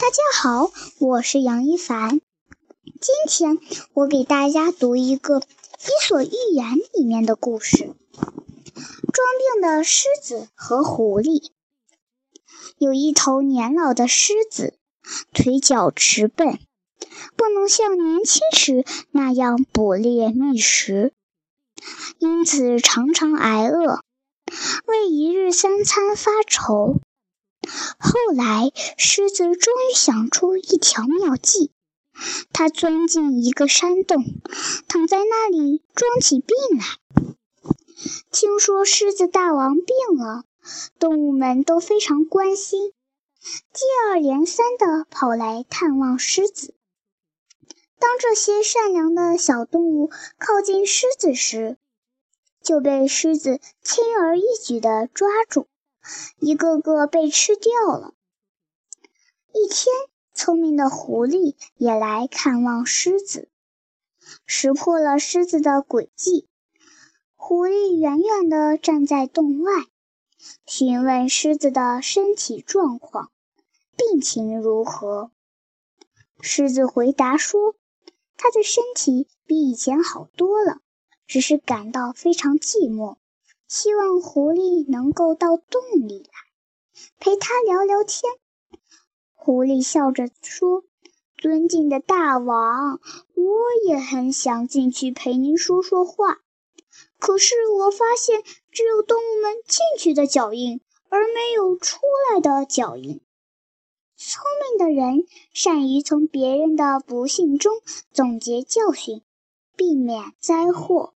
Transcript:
大家好，我是杨一凡。今天我给大家读一个《伊索寓言》里面的故事：装病的狮子和狐狸。有一头年老的狮子，腿脚迟笨，不能像年轻时那样捕猎觅食，因此常常挨饿，为一日三餐发愁。后来，狮子终于想出一条妙计。它钻进一个山洞，躺在那里装起病来。听说狮子大王病了，动物们都非常关心，接二连三地跑来探望狮子。当这些善良的小动物靠近狮子时，就被狮子轻而易举地抓住。一个个被吃掉了。一天，聪明的狐狸也来看望狮子，识破了狮子的诡计。狐狸远远地站在洞外，询问狮子的身体状况，病情如何。狮子回答说：“他的身体比以前好多了，只是感到非常寂寞。”希望狐狸能够到洞里来陪他聊聊天。狐狸笑着说：“尊敬的大王，我也很想进去陪您说说话。可是我发现只有动物们进去的脚印，而没有出来的脚印。聪明的人善于从别人的不幸中总结教训，避免灾祸。”